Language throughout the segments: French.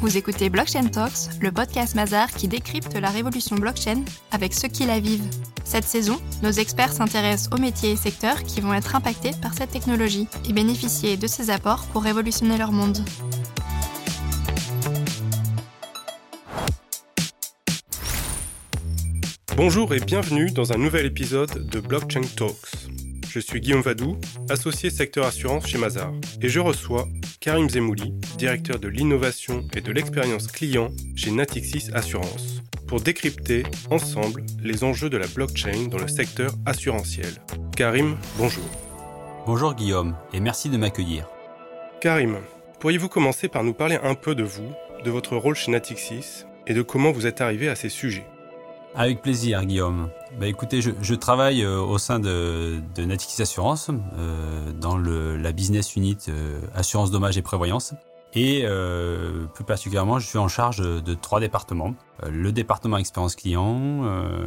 Vous écoutez Blockchain Talks, le podcast Mazar qui décrypte la révolution blockchain avec ceux qui la vivent. Cette saison, nos experts s'intéressent aux métiers et secteurs qui vont être impactés par cette technologie et bénéficier de ses apports pour révolutionner leur monde. Bonjour et bienvenue dans un nouvel épisode de Blockchain Talks. Je suis Guillaume Vadou, associé secteur assurance chez Mazar, et je reçois Karim Zemouli, directeur de l'innovation et de l'expérience client chez Natixis Assurance, pour décrypter ensemble les enjeux de la blockchain dans le secteur assurantiel. Karim, bonjour. Bonjour Guillaume, et merci de m'accueillir. Karim, pourriez-vous commencer par nous parler un peu de vous, de votre rôle chez Natixis et de comment vous êtes arrivé à ces sujets? Avec plaisir, Guillaume. Bah, écoutez, je, travaille euh, au sein de, de Natixis Assurance, euh, dans la business unit euh, assurance dommages et prévoyance. Et plus particulièrement, je suis en charge de, trois départements. le département expérience client,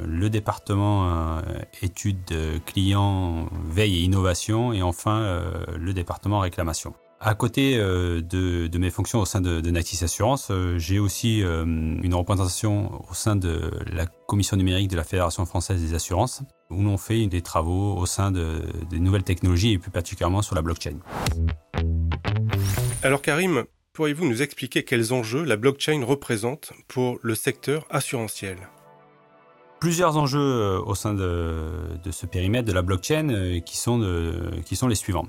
le département études client, veille et innovation, et enfin le département réclamation. À côté euh, de, de, mes fonctions au sein de, de Natis Assurance, euh, j'ai aussi euh, une représentation au sein de la commission numérique de la Fédération française des assurances, où l'on fait des travaux au sein de, des nouvelles technologies et plus particulièrement sur la blockchain. Alors Karim, pourriez-vous nous expliquer quels enjeux la blockchain représente pour le secteur assurantiel? Plusieurs enjeux au sein de, de ce périmètre de la blockchain qui sont, de, qui sont les suivants.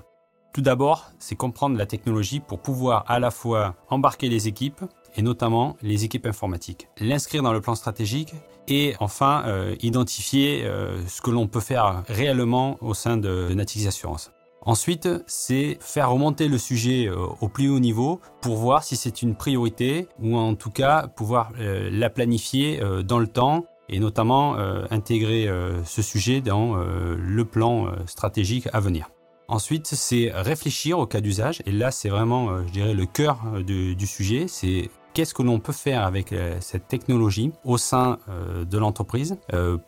Tout d'abord, c'est comprendre la technologie pour pouvoir à la fois embarquer les équipes, et notamment les équipes informatiques, l'inscrire dans le plan stratégique et enfin euh, identifier euh, ce que l'on peut faire réellement au sein de, Natixis Assurance. Ensuite, c'est faire remonter le sujet euh, au plus haut niveau pour voir si c'est une priorité ou en tout cas pouvoir la planifier dans le temps et notamment intégrer ce sujet dans le plan stratégique à venir. Ensuite, c'est réfléchir au cas d'usage. Et là, c'est vraiment, euh, je dirais, le cœur euh, du, sujet. C'est qu'est-ce que l'on peut faire avec euh, cette technologie au sein de l'entreprise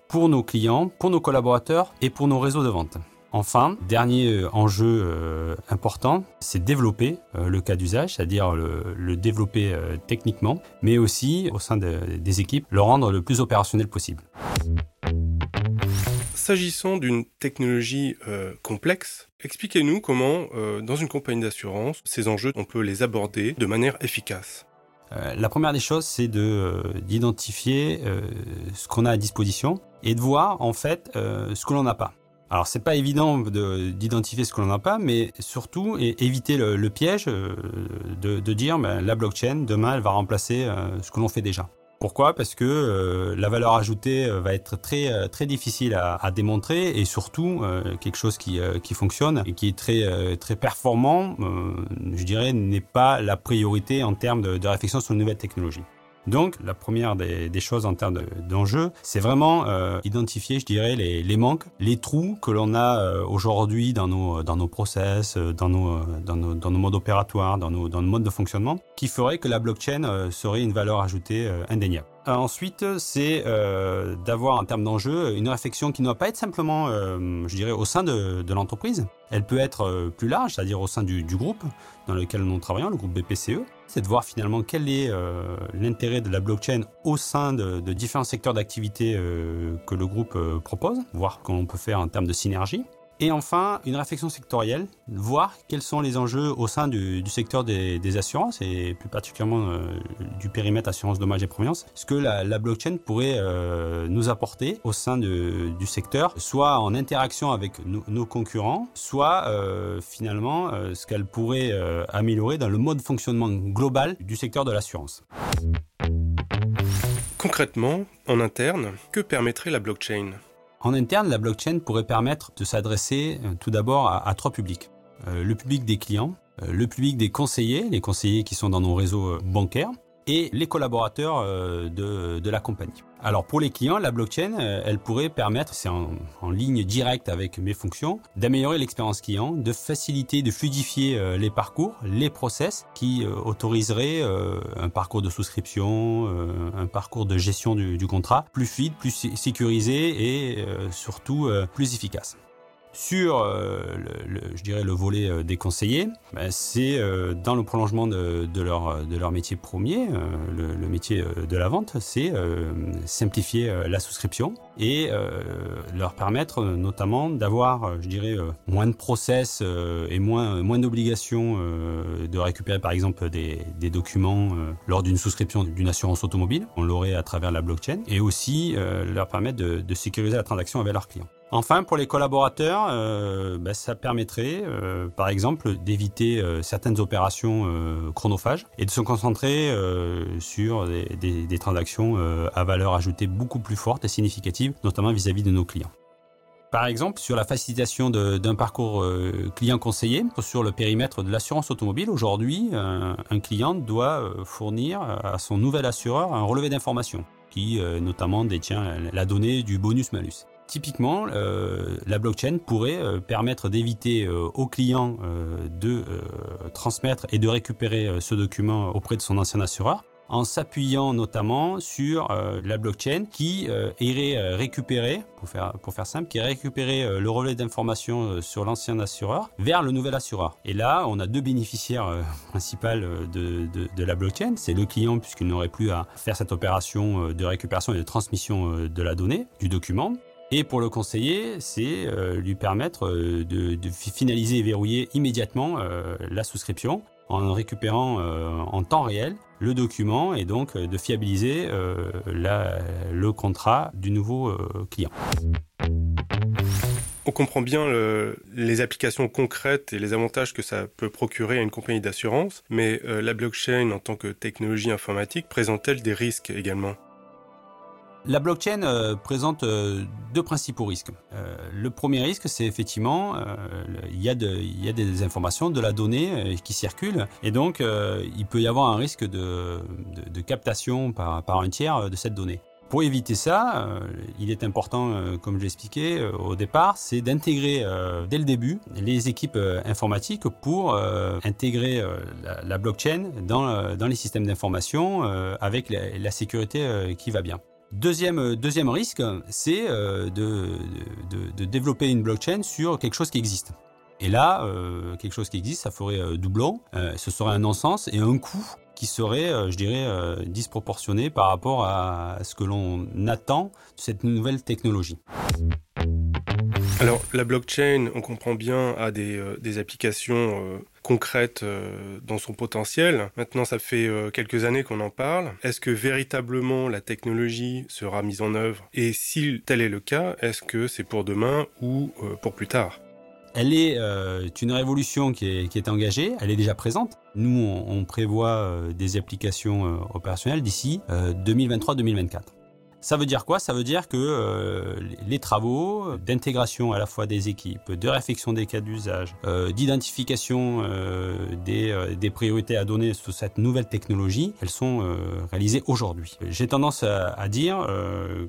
pour nos clients, pour nos collaborateurs et pour nos réseaux de vente. Enfin, dernier enjeu important, c'est développer le cas d'usage, c'est-à-dire le, développer techniquement, mais aussi au sein des équipes, le rendre le plus opérationnel possible. S'agissant d'une technologie complexe, Expliquez-nous comment, euh, dans une compagnie d'assurance, ces enjeux, on peut les aborder de manière efficace. Euh, la première des choses, c'est de euh, d'identifier ce qu'on a à disposition et de voir en fait ce que l'on n'a pas. Alors c'est pas évident d'identifier ce que l'on n'a pas, mais surtout éviter le, piège de, de dire ben, la blockchain demain elle va remplacer ce que l'on fait déjà. Pourquoi? Parce que euh, la valeur ajoutée euh, va être très euh, très difficile à, démontrer et surtout quelque chose qui, qui fonctionne et qui est très très performant, je dirais, n'est pas la priorité en termes de, de réflexion sur une nouvelle technologie. Donc, la première des, des choses en termes d'enjeux, c'est vraiment euh, identifier, je dirais, les, les, manques, les trous que l'on a euh, aujourd'hui dans nos, dans nos process, euh, dans nos, dans nos, dans nos modes opératoires, dans nos, dans nos modes de fonctionnement, qui ferait que la blockchain serait une valeur ajoutée indéniable. Ensuite, c'est euh, d'avoir en termes d'enjeux une réflexion qui ne doit pas être simplement, euh, je dirais, au sein de, de l'entreprise. Elle peut être euh, plus large, c'est-à-dire au sein du, du, groupe dans lequel nous travaillons, le groupe BPCE. C'est de voir finalement quel est euh, l'intérêt de la blockchain au sein de, différents secteurs d'activité euh, que le groupe propose, voir comment on peut faire en termes de synergie. Et enfin, une réflexion sectorielle, voir quels sont les enjeux au sein du, secteur des, assurances et plus particulièrement euh, du périmètre assurance dommages et prévoyance, ce que la, blockchain pourrait euh, nous apporter au sein du secteur, soit en interaction avec no, nos concurrents, soit euh, finalement ce qu'elle pourrait améliorer dans le mode de fonctionnement global du secteur de l'assurance? Concrètement, en interne, que permettrait la blockchain? En interne, la blockchain pourrait permettre de s'adresser euh, tout d'abord à, trois publics. Euh, le public des clients, euh, le public des conseillers, les conseillers qui sont dans nos réseaux bancaires, et les collaborateurs euh, de, de, la compagnie. Alors pour les clients, la blockchain, euh, elle pourrait permettre, c'est en, en, ligne directe avec mes fonctions, d'améliorer l'expérience client, de faciliter, de fluidifier euh, les parcours, les process qui autoriseraient un parcours de souscription, un parcours de gestion du, du, contrat plus fluide, plus sécurisé et surtout plus efficace. Sur, le, je dirais, le volet des conseillers, ben, c'est dans le prolongement de, leur, de leur métier premier, le, métier de la vente, c'est simplifier la souscription et leur permettre notamment d'avoir, je dirais, moins de process et moins, moins d'obligations de récupérer par exemple des, documents lors d'une souscription d'une assurance automobile. On l'aurait à travers la blockchain et aussi leur permettre de sécuriser la transaction avec leurs clients. Enfin, pour les collaborateurs, euh, ben, ça permettrait, euh, par exemple, d'éviter euh, certaines opérations chronophages et de se concentrer sur des, transactions à valeur ajoutée beaucoup plus forte et significative, notamment vis-à-vis -vis de nos clients. Par exemple, sur la facilitation d'un parcours client conseillé, sur le périmètre de l'assurance automobile, aujourd'hui, un client doit fournir à son nouvel assureur un relevé d'informations qui notamment détient la donnée du bonus-malus. Typiquement, euh, la blockchain pourrait euh, permettre d'éviter euh, au client de transmettre et de récupérer ce document auprès de son ancien assureur en s'appuyant notamment sur la blockchain qui irait récupérer, pour faire, pour faire simple, qui le relais d'informations sur l'ancien assureur vers le nouvel assureur. Et là, on a deux bénéficiaires principaux de, de, de, la blockchain. C'est le client puisqu'il n'aurait plus à faire cette opération de récupération et de transmission de la donnée, du document. Et pour le conseiller, c'est euh, lui permettre euh, de, finaliser et verrouiller immédiatement euh, la souscription en récupérant en temps réel le document et donc de fiabiliser le contrat du nouveau client. On comprend bien les applications concrètes et les avantages que ça peut procurer à une compagnie d'assurance, mais la blockchain en tant que technologie informatique présente-t-elle des risques également? La blockchain euh, présente euh, deux principaux risques. Euh, le premier risque, c'est effectivement, il y, a des informations, de la donnée qui circulent, et donc il peut y avoir un risque de, captation par, un tiers de cette donnée. Pour éviter ça, il est important, comme je l'expliquais au départ, c'est d'intégrer dès le début les équipes informatiques pour intégrer la, blockchain dans, les systèmes d'information avec la sécurité qui va bien. Deuxième, euh, deuxième risque, c'est euh, de, de, développer une blockchain sur quelque chose qui existe. Et là, euh, quelque chose qui existe, ça ferait doublon, ce serait un non-sens et un coût qui serait, je dirais, disproportionné par rapport à ce que l'on attend de cette nouvelle technologie. Alors, la blockchain, on comprend bien, a des, des applications concrète euh, dans son potentiel. Maintenant, ça fait euh, quelques années qu'on en parle. Est-ce que véritablement la technologie sera mise en œuvre? Et si tel est le cas, est-ce que c'est pour demain ou euh, pour plus tard? Elle est une révolution qui est, engagée, elle est déjà présente. Nous, on, prévoit des applications opérationnelles d'ici 2023-2024. Ça veut dire quoi? Ça veut dire que euh, les travaux d'intégration à la fois des équipes, de réflexion des cas d'usage, euh, d'identification euh, des, priorités à donner sur cette nouvelle technologie, elles sont réalisées aujourd'hui. J'ai tendance à, à dire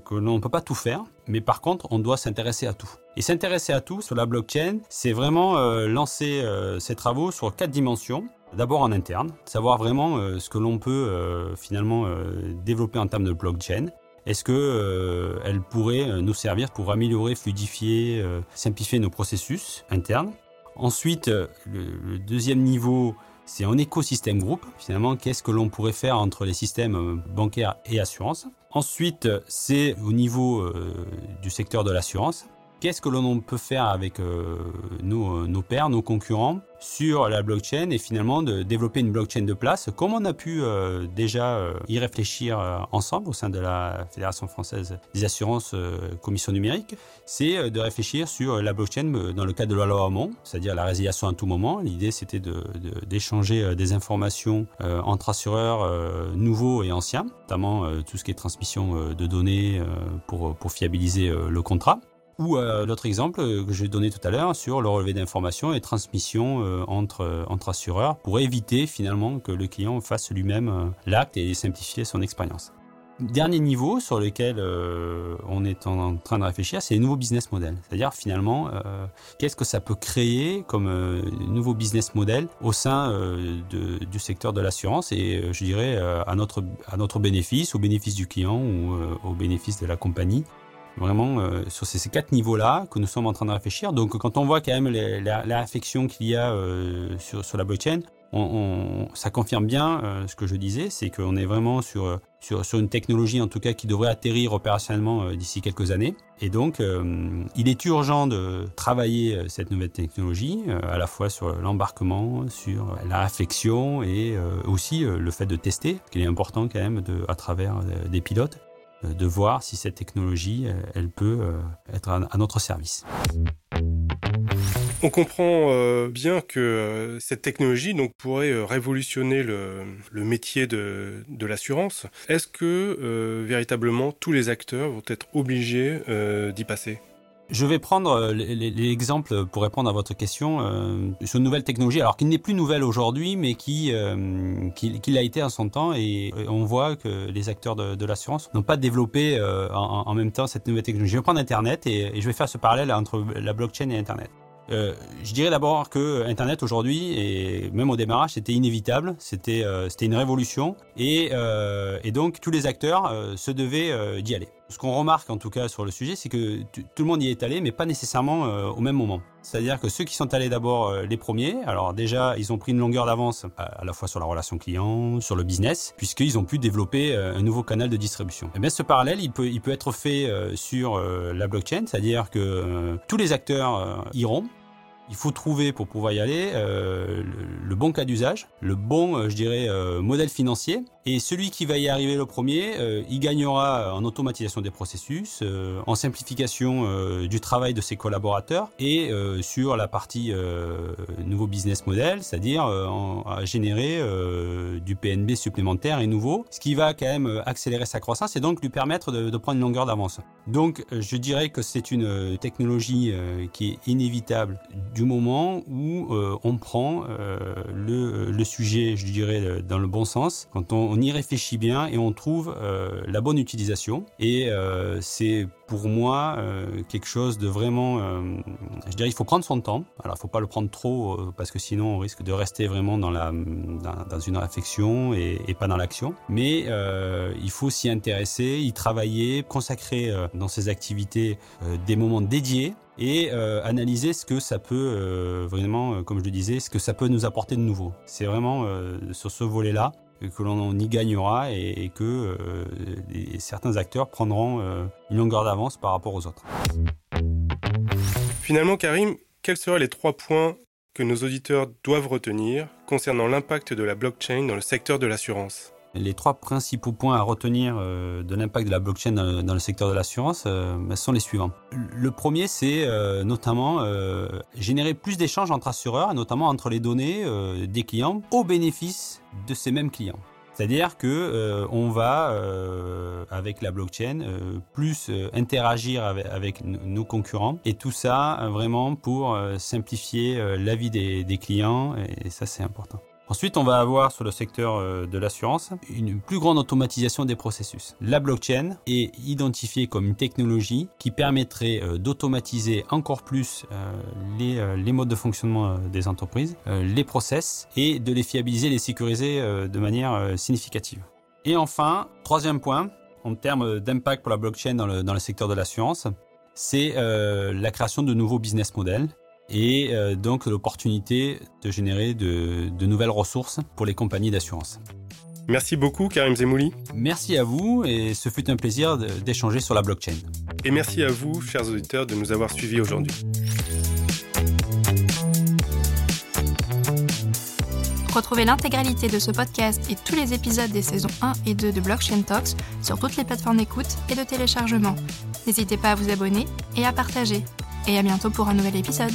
que l'on ne peut pas tout faire, mais par contre, on doit s'intéresser à tout. Et s'intéresser à tout sur la blockchain, c'est vraiment lancer ces travaux sur quatre dimensions. D'abord en interne, savoir vraiment ce que l'on peut finalement développer en termes de blockchain. Est-ce que euh, elle pourrait euh, nous servir pour améliorer, fluidifier, euh, simplifier nos processus internes? Ensuite, le, deuxième niveau, c'est un écosystème groupe. Finalement, qu'est-ce que l'on pourrait faire entre les systèmes bancaires et assurances? Ensuite, c'est au niveau du secteur de l'assurance. Qu'est-ce que l'on peut faire avec nos, nos pairs, nos concurrents sur la blockchain et finalement de développer une blockchain de place, comme on a pu euh, déjà euh, y réfléchir euh, ensemble au sein de la Fédération française des assurances commission numérique, c'est de réfléchir sur la blockchain dans le cadre de la loi Hamon, c'est-à-dire la résiliation à tout moment. L'idée c'était d'échanger de, des informations entre assureurs nouveaux et anciens, notamment tout ce qui est transmission de données pour, pour fiabiliser le contrat. Ou euh, l'autre exemple que j'ai donné tout à l'heure sur le relevé d'informations et transmission euh, entre, euh, assureurs pour éviter finalement que le client fasse lui-même l'acte et simplifier son expérience. Dernier niveau sur lequel on est en, train de réfléchir, c'est les nouveaux business models. C'est-à-dire finalement, qu'est-ce que ça peut créer comme nouveau business model au sein du secteur de l'assurance et je dirais à notre bénéfice, au bénéfice du client ou au bénéfice de la compagnie. Vraiment sur ces, quatre niveaux-là que nous sommes en train de réfléchir. Donc quand on voit quand même la, réflexion qu'il y a sur, sur la blockchain, on, ça confirme bien euh, ce que je disais, c'est qu'on est vraiment sur, sur, une technologie en tout cas qui devrait atterrir opérationnellement euh, d'ici quelques années. Et donc, euh, il est urgent de travailler cette nouvelle technologie, à la fois sur l'embarquement, sur la réflexion et aussi le fait de tester, qu'il est important quand même à travers des pilotes, de voir si cette technologie, elle peut être à notre service. On comprend euh, bien que euh, cette technologie pourrait euh, révolutionner le, métier de, l'assurance. Est-ce que véritablement tous les acteurs vont être obligés d'y passer? Je vais prendre l'exemple pour répondre à votre question sur une nouvelle technologie, alors qui n'est plus nouvelle aujourd'hui, mais qui, qui, l'a été en son temps. Et on voit que les acteurs de, l'assurance n'ont pas développé en, même temps cette nouvelle technologie. Je vais prendre Internet et je vais faire ce parallèle entre la blockchain et Internet. Euh, je dirais d'abord que Internet aujourd'hui, et même au démarrage, c'était inévitable, c'était euh, une révolution, et, euh, et, donc tous les acteurs euh, se devaient euh, d'y aller. Ce qu'on remarque en tout cas sur le sujet, c'est que tout le monde y est allé, mais pas nécessairement au même moment. C'est-à-dire que ceux qui sont allés d'abord les premiers, alors déjà ils ont pris une longueur d'avance à, la fois sur la relation client, sur le business, puisqu'ils ont pu développer un nouveau canal de distribution. Et bien ce parallèle, il peut être fait sur la blockchain, c'est-à-dire que tous les acteurs iront, il faut trouver pour pouvoir y aller euh, le, bon cas d'usage, le bon, euh, je dirais, euh, modèle financier. Et celui qui va y arriver le premier, il gagnera en automatisation des processus, en simplification du travail de ses collaborateurs et sur la partie nouveau business model, c'est-à-dire à générer du PNB supplémentaire et nouveau, ce qui va quand même accélérer sa croissance et donc lui permettre de, de prendre une longueur d'avance. Donc je dirais que c'est une technologie qui est inévitable du moment où euh, on prend euh, le, sujet, je dirais, dans le bon sens, quand on, y réfléchit bien et on trouve euh, la bonne utilisation. Et c'est pour moi quelque chose de vraiment, je dirais, il faut prendre son temps. Alors, il faut pas le prendre trop parce que sinon on risque de rester vraiment dans une réflexion et, et pas dans l'action. Mais il faut s'y intéresser, y travailler, consacrer dans ses activités des moments dédiés et euh, analyser ce que ça peut euh, vraiment, euh, comme je le disais, ce que ça peut nous apporter de nouveau. C'est vraiment sur ce volet-là que l'on y gagnera et, que certains acteurs prendront une longueur d'avance par rapport aux autres. Finalement, Karim, quels seraient les trois points que nos auditeurs doivent retenir concernant l'impact de la blockchain dans le secteur de l'assurance? Les trois principaux points à retenir euh, de l'impact de la blockchain dans, le secteur de l'assurance euh, bah, sont les suivants. Le premier, c'est euh, notamment générer plus d'échanges entre assureurs, notamment entre les données des clients, au bénéfice de ces mêmes clients. C'est-à-dire que on va avec la blockchain plus interagir avec, nos concurrents et tout ça vraiment pour simplifier la vie des, des clients et ça c'est important. Ensuite, on va avoir sur le secteur euh, de l'assurance une plus grande automatisation des processus. La blockchain est identifiée comme une technologie qui permettrait euh, d'automatiser encore plus euh, les, modes de fonctionnement des entreprises, les process et de les fiabiliser, les sécuriser de manière significative. Et enfin, troisième point, en termes d'impact pour la blockchain dans le, dans le secteur de l'assurance, c'est la création de nouveaux business models et euh, donc l'opportunité de générer de, nouvelles ressources pour les compagnies d'assurance. Merci beaucoup Karim Zemouli. Merci à vous et ce fut un plaisir d'échanger sur la blockchain. Et merci à vous, chers auditeurs, de nous avoir suivis aujourd'hui. Retrouvez l'intégralité de ce podcast et tous les épisodes des saisons 1 et 2 de Blockchain Talks sur toutes les plateformes d'écoute et de téléchargement. N'hésitez pas à vous abonner et à partager. Et à bientôt pour un nouvel épisode.